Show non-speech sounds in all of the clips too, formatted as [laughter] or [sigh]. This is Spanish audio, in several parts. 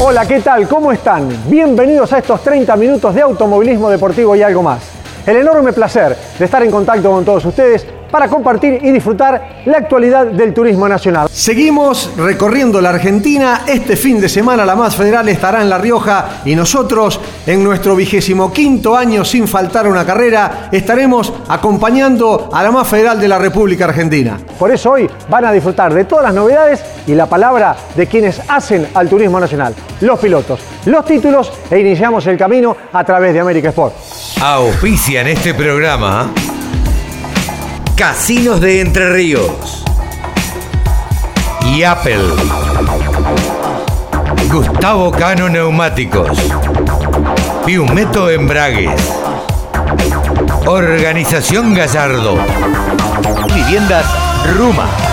Hola, ¿qué tal? ¿Cómo están? Bienvenidos a estos 30 minutos de automovilismo deportivo y algo más. El enorme placer de estar en contacto con todos ustedes para compartir y disfrutar la actualidad del turismo nacional. Seguimos recorriendo la Argentina. Este fin de semana la más federal estará en La Rioja y nosotros en nuestro vigésimo quinto año sin faltar una carrera estaremos acompañando a la más federal de la República Argentina. Por eso hoy van a disfrutar de todas las novedades y la palabra de quienes hacen al turismo nacional, los pilotos, los títulos e iniciamos el camino a través de América Sport. [laughs] Auspician este programa Casinos de Entre Ríos y Apple. Gustavo Cano Neumáticos. Piumeto Embragues. Organización Gallardo. Viviendas Ruma.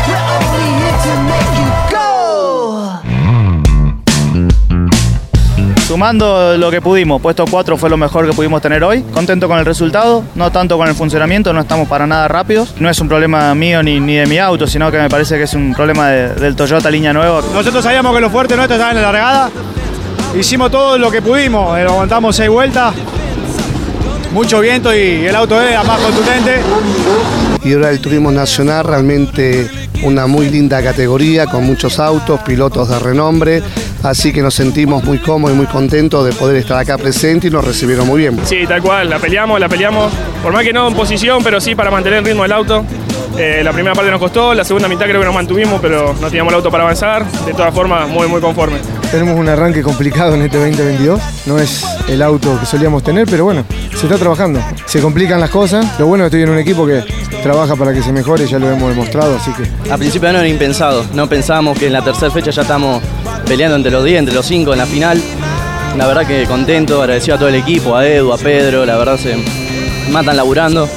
Sumando lo que pudimos, puesto 4 fue lo mejor que pudimos tener hoy. Contento con el resultado, no tanto con el funcionamiento, no estamos para nada rápidos. No es un problema mío ni, ni de mi auto, sino que me parece que es un problema de- del Toyota línea nueva. Nosotros sabíamos que lo fuerte nuestro estaba en la largada. Hicimos todo lo que pudimos, eh, aguantamos seis vueltas. Mucho viento y el auto era más contundente. y ahora el turismo nacional realmente una muy linda categoría con muchos autos, pilotos de renombre, así que nos sentimos muy cómodos y muy contentos de poder estar acá presente y nos recibieron muy bien. Sí, tal cual, la peleamos, la peleamos. Por más que no en posición, pero sí para mantener el ritmo del auto. Eh, la primera parte nos costó, la segunda mitad creo que nos mantuvimos, pero no teníamos el auto para avanzar. De todas formas, muy, muy conforme. Tenemos un arranque complicado en este 2022. No es el auto que solíamos tener, pero bueno, se está trabajando. Se complican las cosas. Lo bueno es que estoy en un equipo que trabaja para que se mejore, ya lo hemos demostrado, así que A principio de año era impensado. No pensábamos que en la tercera fecha ya estamos peleando entre los 10, entre los 5 en la final. La verdad que contento, agradecido a todo el equipo, a Edu, a Pedro, la verdad se matan laburando.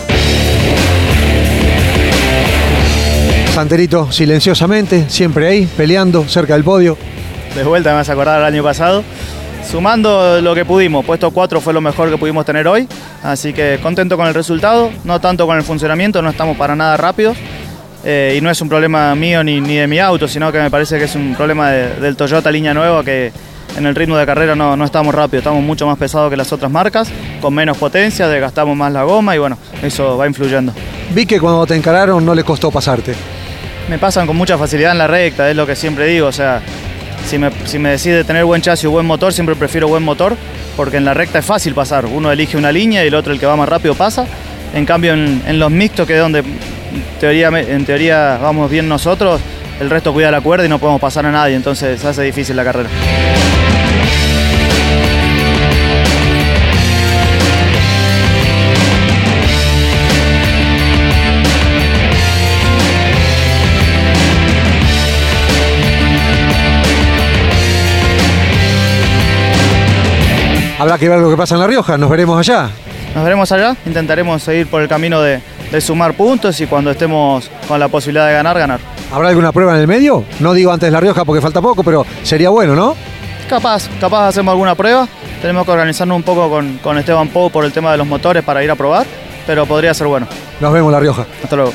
Santerito silenciosamente, siempre ahí, peleando cerca del podio. De vuelta me vas a acordar del año pasado. Sumando lo que pudimos, puesto 4 fue lo mejor que pudimos tener hoy. Así que contento con el resultado, no tanto con el funcionamiento, no estamos para nada rápidos. Eh, y no es un problema mío ni, ni de mi auto, sino que me parece que es un problema de- del Toyota línea nueva que en el ritmo de carrera no, no estamos rápidos, estamos mucho más pesados que las otras marcas, con menos potencia, desgastamos más la goma y bueno, eso va influyendo. Vi que cuando te encararon no le costó pasarte. Me pasan con mucha facilidad en la recta, es lo que siempre digo. O sea, si me, si me decide tener buen chasis o buen motor, siempre prefiero buen motor, porque en la recta es fácil pasar. Uno elige una línea y el otro, el que va más rápido, pasa. En cambio, en, en los mixtos, que es donde teoría, en teoría vamos bien nosotros, el resto cuida la cuerda y no podemos pasar a nadie, entonces se hace difícil la carrera. Habrá que ver lo que pasa en La Rioja, nos veremos allá. Nos veremos allá, intentaremos seguir por el camino de, de sumar puntos y cuando estemos con la posibilidad de ganar, ganar. ¿Habrá alguna prueba en el medio? No digo antes La Rioja porque falta poco, pero sería bueno, ¿no? Capaz, capaz hacemos alguna prueba. Tenemos que organizarnos un poco con, con Esteban Pou por el tema de los motores para ir a probar, pero podría ser bueno. Nos vemos La Rioja. Hasta luego.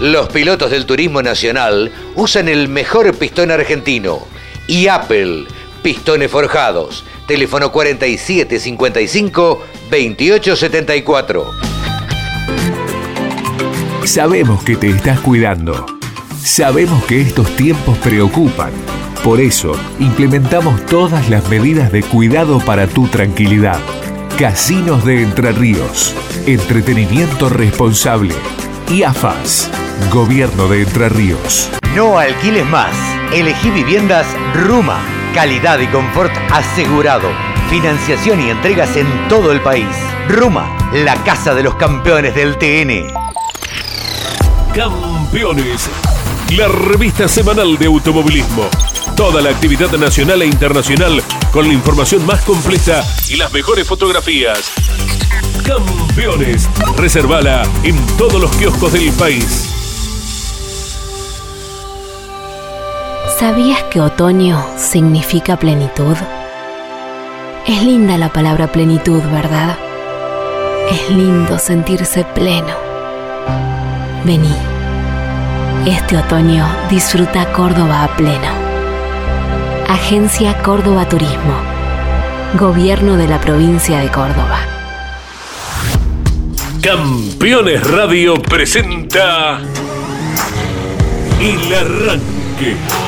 Los pilotos del turismo nacional usan el mejor pistón argentino y Apple, pistones forjados. Teléfono 4755 2874. Sabemos que te estás cuidando. Sabemos que estos tiempos preocupan. Por eso, implementamos todas las medidas de cuidado para tu tranquilidad. Casinos de Entre Ríos. Entretenimiento responsable. Y AFAS. Gobierno de Entre Ríos. No alquiles más. Elegí viviendas Ruma. Calidad y confort asegurado. Financiación y entregas en todo el país. Ruma, la casa de los campeones del TN. Campeones la revista semanal de automovilismo. Toda la actividad nacional e internacional con la información más completa y las mejores fotografías. Campeones, reservala en todos los kioscos del país. ¿Sabías que otoño significa plenitud? Es linda la palabra plenitud, ¿verdad? Es lindo sentirse pleno. Vení. Este otoño disfruta Córdoba a pleno. Agencia Córdoba Turismo. Gobierno de la provincia de Córdoba. Campeones Radio presenta El Arranque.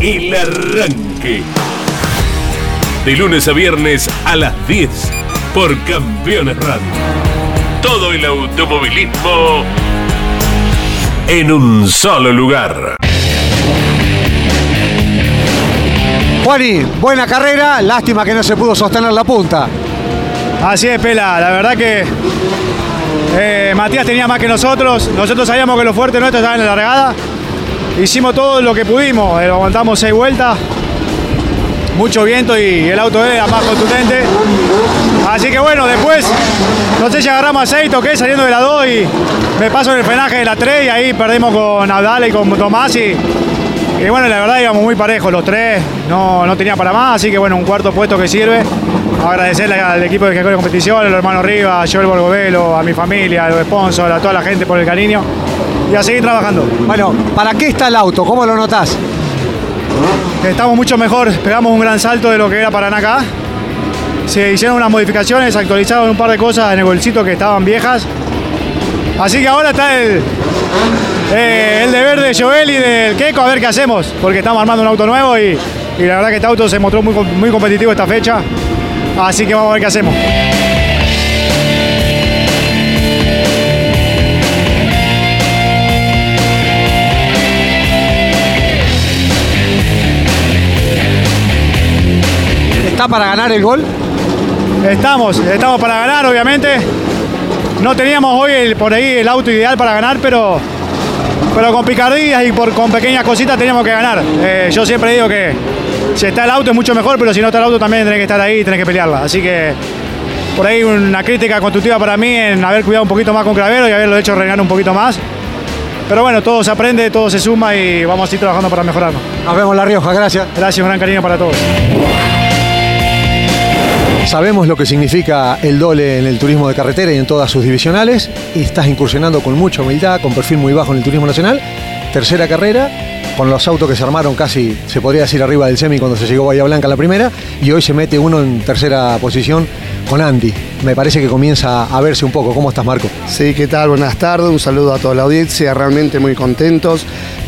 El Arranque. De lunes a viernes a las 10 por Campeones Radio todo el automovilismo en un solo lugar. Juani, buena carrera, lástima que no se pudo sostener la punta. Así es, Pela, la verdad que eh, Matías tenía más que nosotros, nosotros sabíamos que lo fuerte nuestro estaba en la largada, hicimos todo lo que pudimos, eh, aguantamos seis vueltas, mucho viento y el auto era más contundente. Así que bueno, después, no sé si agarramos aceite o qué, saliendo de la 2 y me paso el frenaje de la 3 y ahí perdimos con Abdala y con Tomás y, bueno, la verdad íbamos muy parejos los tres, no, no tenía para más, así que bueno, un cuarto puesto que sirve. Agradecerle al equipo de de competición, a los hermanos Rivas, a Joel Borgovelo, a mi familia, a los sponsors, a toda la gente por el cariño y a seguir trabajando. Bueno, ¿para qué está el auto? ¿Cómo lo notás? Estamos mucho mejor, pegamos un gran salto de lo que era acá. Se hicieron unas modificaciones, actualizaron un par de cosas en el bolsito que estaban viejas. Así que ahora está el, eh, el deber de Joel y del Keiko a ver qué hacemos, porque estamos armando un auto nuevo y, la verdad que este auto se mostró muy, muy competitivo esta fecha. Así que vamos a ver qué hacemos. ¿Está para ganar el gol? Estamos, estamos para ganar, obviamente. No teníamos hoy por ahí el auto ideal para ganar, pero, pero con picardías y por, con pequeñas cositas teníamos que ganar. Eh, yo siempre digo que si está el auto es mucho mejor, pero si no está el auto también tenés que estar ahí y tenés que pelearla. Así que por ahí una crítica constructiva para mí en haber cuidado un poquito más con Cravero y haberlo hecho reinar un poquito más. Pero bueno, todo se aprende, todo se suma y vamos a seguir trabajando para mejorarnos. Nos vemos en La Rioja, gracias. Gracias, un gran cariño para todos. Sabemos lo que significa el dole en el turismo de carretera y en todas sus divisionales. Estás incursionando con mucha humildad, con perfil muy bajo en el turismo nacional. Tercera carrera, con los autos que se armaron casi, se podría decir, arriba del semi cuando se llegó Bahía Blanca la primera. Y hoy se mete uno en tercera posición con Andy. Me parece que comienza a verse un poco. ¿Cómo estás, Marco? Sí, ¿qué tal? Buenas tardes. Un saludo a toda la audiencia. Realmente muy contentos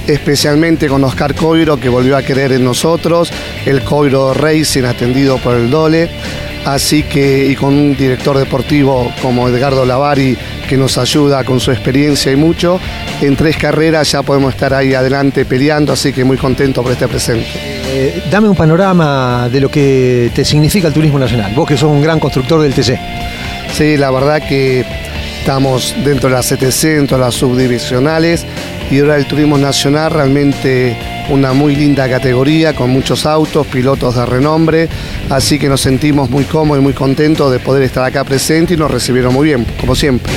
especialmente con Oscar Coiro que volvió a querer en nosotros, el Coiro Racing atendido por el Dole. Así que, y con un director deportivo como Edgardo Lavari, que nos ayuda con su experiencia y mucho, en tres carreras ya podemos estar ahí adelante peleando, así que muy contento por este presente. Eh, dame un panorama de lo que te significa el turismo nacional, vos que sos un gran constructor del TC. Sí, la verdad que estamos dentro de las 700, las subdivisionales, y ahora el turismo nacional realmente una muy linda categoría con muchos autos, pilotos de renombre, así que nos sentimos muy cómodos y muy contentos de poder estar acá presente y nos recibieron muy bien, como siempre.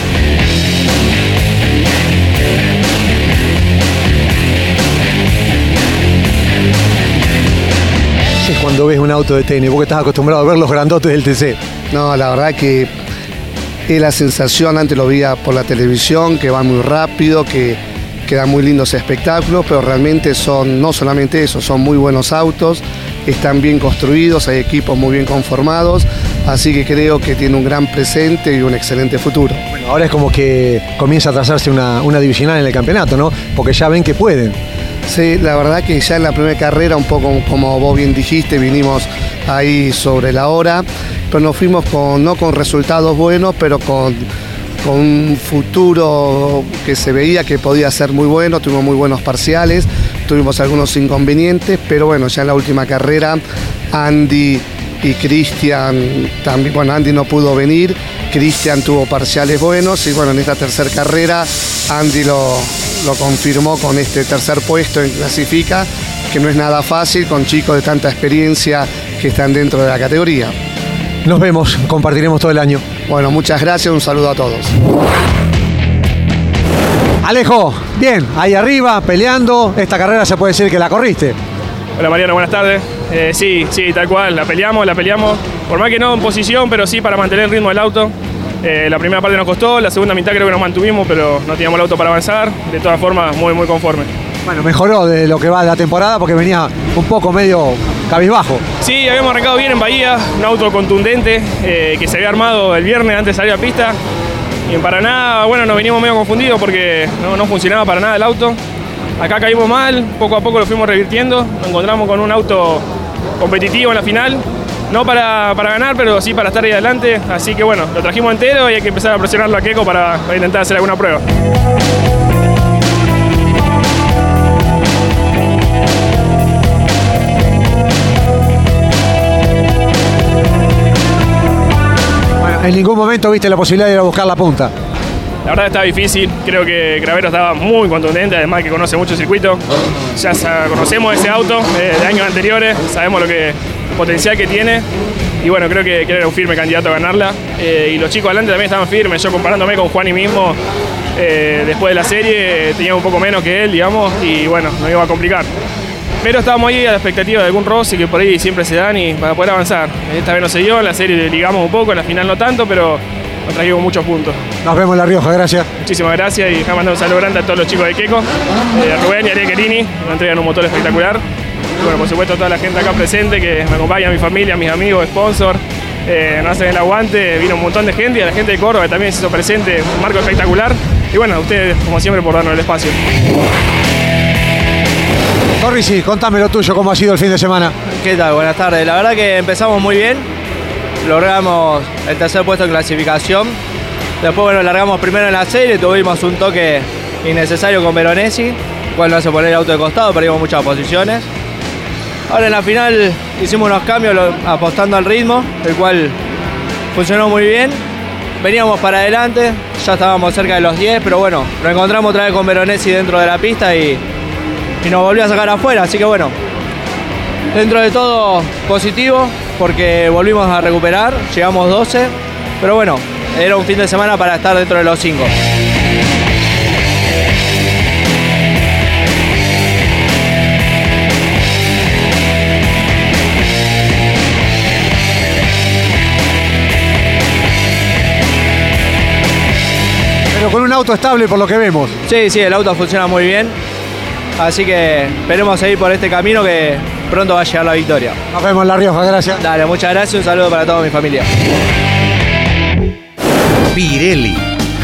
es cuando ves un auto de tenis, vos que estás acostumbrado a ver los grandotes del TC. No, la verdad que es la sensación, antes lo veía por la televisión, que va muy rápido, que quedan muy lindos espectáculos, pero realmente son no solamente eso, son muy buenos autos, están bien construidos, hay equipos muy bien conformados, así que creo que tiene un gran presente y un excelente futuro. Bueno, ahora es como que comienza a trazarse una, una divisional en el campeonato, ¿no? Porque ya ven que pueden. Sí, la verdad que ya en la primera carrera, un poco como vos bien dijiste, vinimos ahí sobre la hora, pero nos fuimos con, no con resultados buenos, pero con, con un futuro que se veía que podía ser muy bueno, tuvimos muy buenos parciales, tuvimos algunos inconvenientes, pero bueno, ya en la última carrera Andy y Cristian también, bueno, Andy no pudo venir, Cristian tuvo parciales buenos y bueno, en esta tercera carrera Andy lo, lo confirmó con este tercer puesto en clasifica, que no es nada fácil con chicos de tanta experiencia que están dentro de la categoría. Nos vemos, compartiremos todo el año. Bueno, muchas gracias, un saludo a todos. Alejo, bien, ahí arriba, peleando. Esta carrera se puede decir que la corriste. Hola Mariano, buenas tardes. Eh, sí, sí, tal cual, la peleamos, la peleamos. Por más que no en posición, pero sí para mantener el ritmo del auto. Eh, la primera parte nos costó, la segunda mitad creo que nos mantuvimos, pero no teníamos el auto para avanzar. De todas formas, muy, muy conforme. Bueno, mejoró de lo que va de la temporada porque venía un poco medio cabizbajo. Sí, habíamos arrancado bien en Bahía, un auto contundente eh, que se había armado el viernes antes de salir a pista. Y en Paraná, bueno, nos venimos medio confundidos porque no, no funcionaba para nada el auto. Acá caímos mal, poco a poco lo fuimos revirtiendo. Nos encontramos con un auto competitivo en la final. No para, para ganar, pero sí para estar ahí adelante. Así que bueno, lo trajimos entero y hay que empezar a presionarlo a Keco para, para intentar hacer alguna prueba. En ningún momento viste la posibilidad de ir a buscar la punta. La verdad está difícil, creo que Gravero estaba muy contundente, además que conoce mucho el circuito. Ya conocemos ese auto eh, de años anteriores, sabemos lo que potencial que tiene. Y bueno, creo que, era un firme candidato a ganarla. Eh, y los chicos adelante también estaban firmes. Yo comparándome con Juan y mismo, eh, después de la serie, tenía un poco menos que él, digamos, y bueno, nos iba a complicar. Pero estábamos ahí a la expectativa de algún roce que por ahí siempre se dan y para poder avanzar. Esta vez no se dio, en la serie ligamos un poco, en la final no tanto, pero nos trajimos muchos puntos. Nos vemos en La Rioja, gracias. Muchísimas gracias y mandar un saludo grande a todos los chicos de Queco, a Rubén y Ariel Querini, nos entregan un motor espectacular. Y bueno, por supuesto a toda la gente acá presente que me acompaña, a mi familia, a mis amigos, sponsor, eh, nos hacen el aguante, vino un montón de gente y a la gente de Córdoba también se hizo presente, un marco espectacular. Y bueno, a ustedes como siempre por darnos el espacio. Torrisi, contame lo tuyo, cómo ha sido el fin de semana. ¿Qué tal? Buenas tardes. La verdad que empezamos muy bien. Logramos el tercer puesto en clasificación. Después, bueno, largamos primero en la serie. Tuvimos un toque innecesario con Veronesi, cual nos hace poner el auto de costado, perdimos muchas posiciones. Ahora en la final hicimos unos cambios apostando al ritmo, el cual funcionó muy bien. Veníamos para adelante, ya estábamos cerca de los 10, pero bueno, nos encontramos otra vez con Veronesi dentro de la pista y, y nos volvió a sacar afuera, así que bueno, Dentro de todo positivo porque volvimos a recuperar, llegamos 12, pero bueno, era un fin de semana para estar dentro de los 5. Pero con un auto estable por lo que vemos. Sí, sí, el auto funciona muy bien, así que esperemos seguir por este camino que pronto va a llegar la victoria. Nos vemos en La Rioja, gracias. Dale, muchas gracias, un saludo para toda mi familia. Pirelli,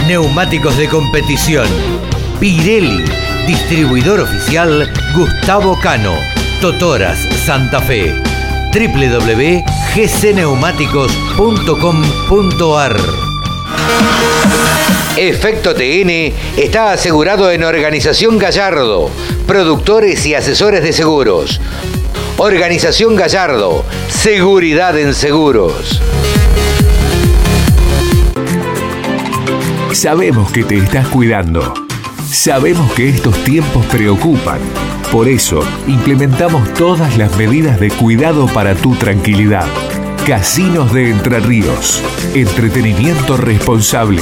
neumáticos de competición. Pirelli, distribuidor oficial Gustavo Cano, Totoras, Santa Fe. www.gcneumáticos.com.ar Efecto TN está asegurado en Organización Gallardo, productores y asesores de seguros. Organización Gallardo, seguridad en seguros. Sabemos que te estás cuidando. Sabemos que estos tiempos preocupan. Por eso, implementamos todas las medidas de cuidado para tu tranquilidad. Casinos de Entre Ríos. Entretenimiento responsable.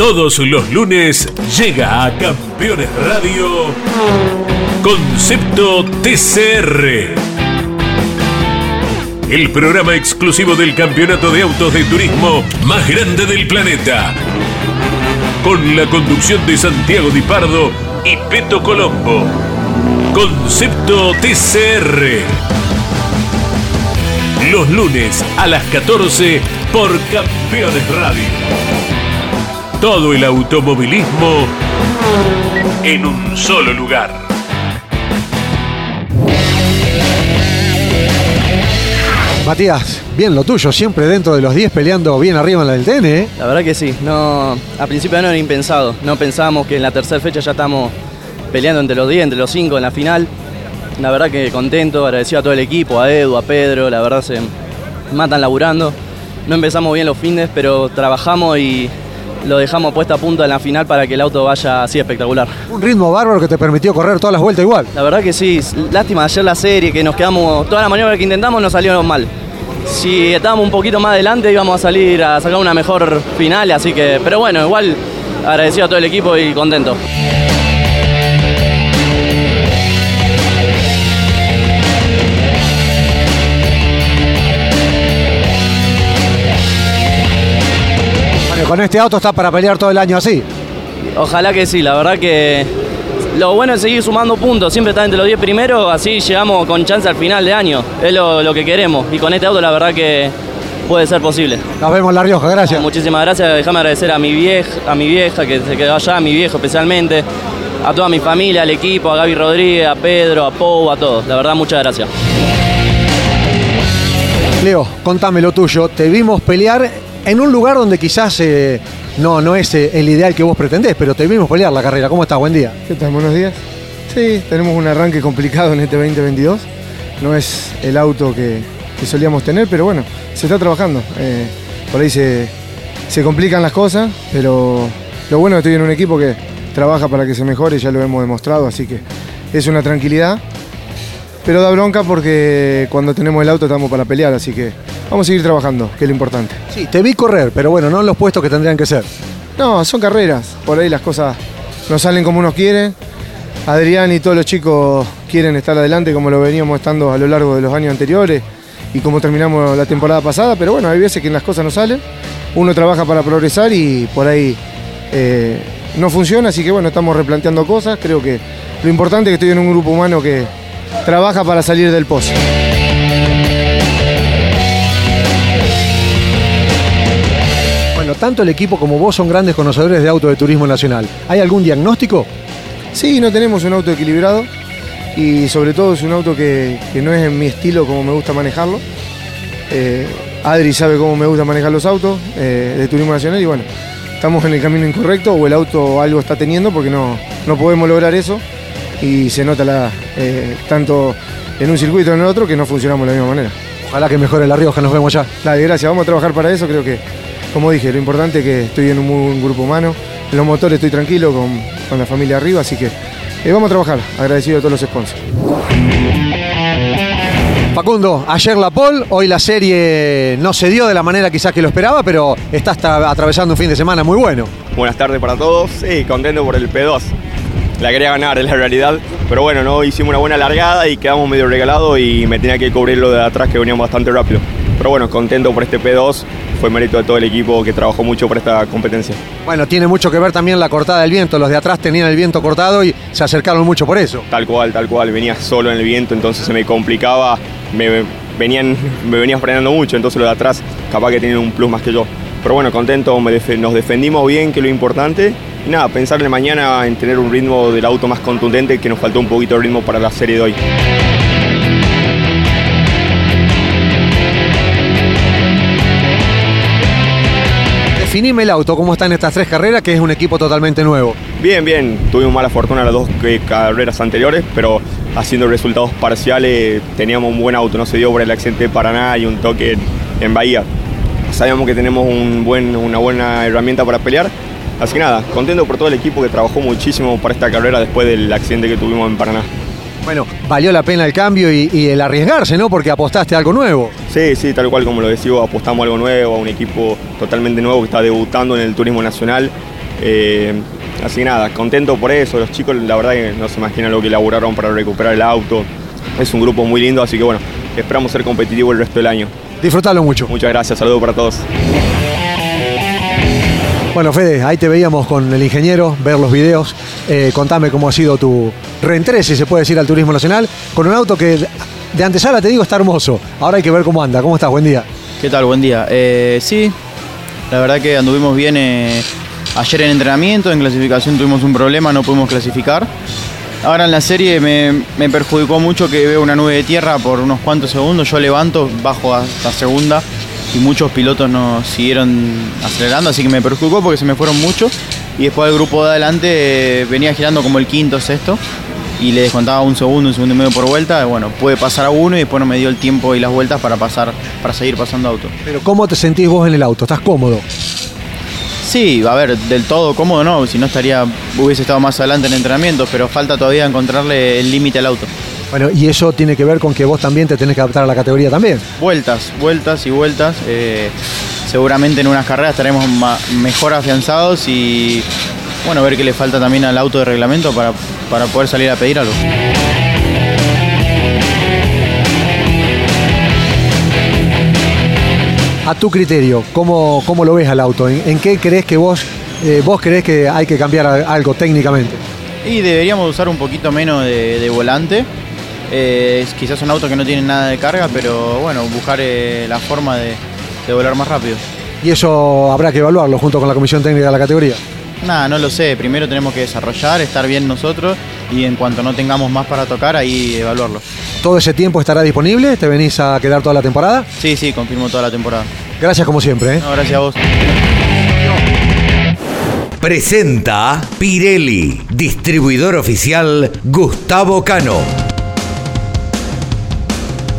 Todos los lunes llega a Campeones Radio Concepto TCR. El programa exclusivo del campeonato de autos de turismo más grande del planeta. Con la conducción de Santiago Di Pardo y Peto Colombo. Concepto TCR. Los lunes a las 14 por Campeones Radio. Todo el automovilismo en un solo lugar. Matías, bien lo tuyo, siempre dentro de los 10 peleando bien arriba en la del TN, ¿eh? La verdad que sí, no, a principio año era impensado. No pensábamos que en la tercera fecha ya estamos peleando entre los 10, entre los 5 en la final. La verdad que contento, agradecido a todo el equipo, a Edu, a Pedro, la verdad se matan laburando. No empezamos bien los fines, pero trabajamos y lo dejamos puesto a punto en la final para que el auto vaya así espectacular. Un ritmo bárbaro que te permitió correr todas las vueltas igual. La verdad que sí, lástima ayer la serie, que nos quedamos, toda la maniobra que intentamos nos salió mal. Si estábamos un poquito más adelante íbamos a salir a sacar una mejor final, así que, pero bueno, igual agradecido a todo el equipo y contento. Con este auto está para pelear todo el año así. Ojalá que sí, la verdad que lo bueno es seguir sumando puntos, siempre estar entre los 10 primeros, así llegamos con chance al final de año, es lo, lo que queremos y con este auto la verdad que puede ser posible. Nos vemos en La Rioja, gracias. Muchísimas gracias, déjame agradecer a mi vieja, a mi vieja que se quedó allá, a mi viejo especialmente, a toda mi familia, al equipo, a Gaby Rodríguez, a Pedro, a Pou, a todos, la verdad muchas gracias. Leo, contame lo tuyo. Te vimos pelear en un lugar donde quizás eh, no, no es eh, el ideal que vos pretendés, pero te vimos pelear la carrera. ¿Cómo estás? Buen día. ¿Qué tal? Buenos días. Sí, tenemos un arranque complicado en este 2022. No es el auto que, solíamos tener, pero bueno, se está trabajando. Eh, por ahí se, se complican las cosas, pero lo bueno es que estoy en un equipo que trabaja para que se mejore, ya lo hemos demostrado, así que es una tranquilidad. Pero da bronca porque cuando tenemos el auto estamos para pelear, así que vamos a seguir trabajando, que es lo importante. Sí, te vi correr, pero bueno, no en los puestos que tendrían que ser. No, son carreras. Por ahí las cosas no salen como uno quiere. Adrián y todos los chicos quieren estar adelante como lo veníamos estando a lo largo de los años anteriores y como terminamos la temporada pasada. Pero bueno, hay veces que las cosas no salen. Uno trabaja para progresar y por ahí eh, no funciona. Así que bueno, estamos replanteando cosas. Creo que lo importante es que estoy en un grupo humano que trabaja para salir del pozo. Tanto el equipo como vos son grandes conocedores de auto de turismo nacional. ¿Hay algún diagnóstico? Sí, no tenemos un auto equilibrado y sobre todo es un auto que, que no es en mi estilo como me gusta manejarlo. Eh, Adri sabe cómo me gusta manejar los autos eh, de turismo nacional y bueno, estamos en el camino incorrecto o el auto algo está teniendo porque no, no podemos lograr eso y se nota la, eh, tanto en un circuito como en el otro que no funcionamos de la misma manera. Ojalá que mejore La Rioja, nos vemos ya. Dale, gracias, vamos a trabajar para eso, creo que, como dije, lo importante es que estoy en un muy buen grupo humano, en los motores estoy tranquilo con, con la familia arriba, así que eh, vamos a trabajar, agradecido a todos los sponsors. Facundo, ayer la pole, hoy la serie no se dio de la manera quizás que lo esperaba, pero está hasta atravesando un fin de semana muy bueno. Buenas tardes para todos, sí, contento por el P2. La quería ganar, es la realidad. Pero bueno, no hicimos una buena largada y quedamos medio regalados y me tenía que cubrir lo de atrás que veníamos bastante rápido. Pero bueno, contento por este P2. Fue mérito de todo el equipo que trabajó mucho por esta competencia. Bueno, tiene mucho que ver también la cortada del viento. Los de atrás tenían el viento cortado y se acercaron mucho por eso. Tal cual, tal cual. Venía solo en el viento, entonces se me complicaba. Me venían, me venían frenando mucho, entonces los de atrás capaz que tienen un plus más que yo. Pero bueno, contento, me def nos defendimos bien, que es lo importante. Y nada, pensarle mañana en tener un ritmo del auto más contundente, que nos faltó un poquito de ritmo para la serie de hoy. Definime el auto, cómo está en estas tres carreras, que es un equipo totalmente nuevo. Bien, bien. Tuvimos mala fortuna las dos eh, carreras anteriores, pero haciendo resultados parciales teníamos un buen auto. No se dio por el accidente de Paraná y un toque en Bahía. Sabíamos que tenemos una buena herramienta para pelear. Así que nada, contento por todo el equipo que trabajó muchísimo para esta carrera después del accidente que tuvimos en Paraná. Bueno, valió la pena el cambio y, el arriesgarse, ¿no? Porque apostaste a algo nuevo. Sí, sí, tal cual como lo decía, apostamos a algo nuevo, a un equipo totalmente nuevo que está debutando en el turismo nacional. Eh, así que nada, contento por eso. Los chicos, la verdad, que no se imaginan lo que elaboraron para recuperar el auto. Es un grupo muy lindo, así que bueno, esperamos ser competitivos el resto del año. Disfrutalo mucho. Muchas gracias, saludos para todos. Bueno, Fede, ahí te veíamos con el ingeniero, ver los videos. Eh, contame cómo ha sido tu reentré, si se puede decir, al turismo nacional, con un auto que de antesala te digo está hermoso. Ahora hay que ver cómo anda. ¿Cómo estás? Buen día. ¿Qué tal? Buen día. Eh, sí, la verdad que anduvimos bien eh, ayer en entrenamiento, en clasificación tuvimos un problema, no pudimos clasificar. Ahora en la serie me, perjudicó mucho que veo una nube de tierra por unos cuantos segundos, yo levanto, bajo hasta segunda y muchos pilotos no siguieron acelerando, así que me perjudicó porque se me fueron muchos. Y después el grupo de adelante eh, venía girando como el quinto, sexto, y le descontaba un segundo, un segundo y medio por vuelta. Bueno, puede pasar a uno y después no me dio el tiempo y las vueltas para pasar, para seguir pasando auto. Pero ¿cómo te sentís vos en el auto? ¿Estás cómodo? Sí, a ver, del todo cómodo no, si no estaría, hubiese estado más adelante en entrenamiento, pero falta todavía encontrarle el límite al auto. Bueno, y eso tiene que ver con que vos también te tenés que adaptar a la categoría también. Vueltas, vueltas y vueltas. Eh, seguramente en unas carreras estaremos mejor afianzados y bueno, ver qué le falta también al auto de reglamento para, para poder salir a pedir algo. A tu criterio, ¿cómo, cómo lo ves al auto? ¿En, qué crees que vos, eh, vos crees que hay que cambiar algo técnicamente? Y deberíamos usar un poquito menos de volante eh, es quizás un auto que no tiene nada de carga, pero bueno, buscar eh, la forma de, volar más rápido. ¿Y eso habrá que evaluarlo junto con la comisión técnica de la categoría? Nada, no lo sé. Primero tenemos que desarrollar, estar bien nosotros y en cuanto no tengamos más para tocar, ahí evaluarlo. ¿Todo ese tiempo estará disponible? ¿Te venís a quedar toda la temporada? Sí, sí, confirmo toda la temporada. Gracias como siempre. ¿eh? gracias a vos. Presenta Pirelli, distribuidor oficial Gustavo Cano.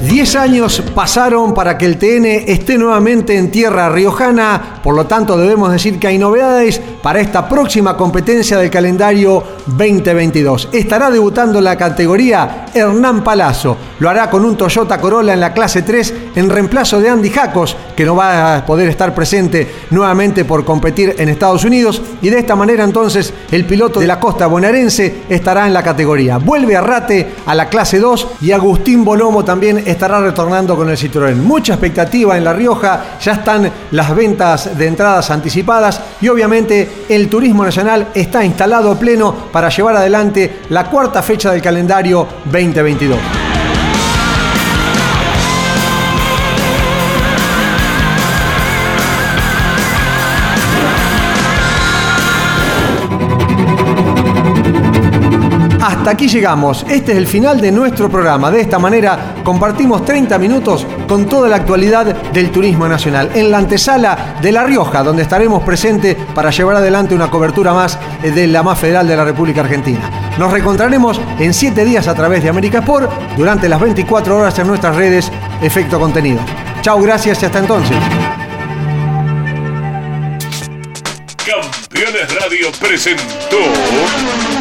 Diez años pasaron para que el TN esté nuevamente en tierra riojana, por lo tanto debemos decir que hay novedades para esta próxima competencia del calendario 2022. Estará debutando en la categoría Hernán Palazzo. Lo hará con un Toyota Corolla en la clase 3 en reemplazo de Andy Jacos, que no va a poder estar presente nuevamente por competir en Estados Unidos. Y de esta manera entonces el piloto de la costa bonaerense estará en la categoría. Vuelve a Rate a la clase 2 y Agustín Bolomo también estará retornando con el Citroën. Mucha expectativa en La Rioja, ya están las ventas de entradas anticipadas y obviamente el turismo nacional está instalado pleno para llevar adelante la cuarta fecha del calendario 2022. Hasta aquí llegamos. Este es el final de nuestro programa. De esta manera compartimos 30 minutos con toda la actualidad del turismo nacional en la antesala de La Rioja, donde estaremos presentes para llevar adelante una cobertura más eh, de la más federal de la República Argentina. Nos reencontraremos en 7 días a través de América Sport durante las 24 horas en nuestras redes Efecto Contenido. Chao, gracias y hasta entonces. Campeones Radio presentó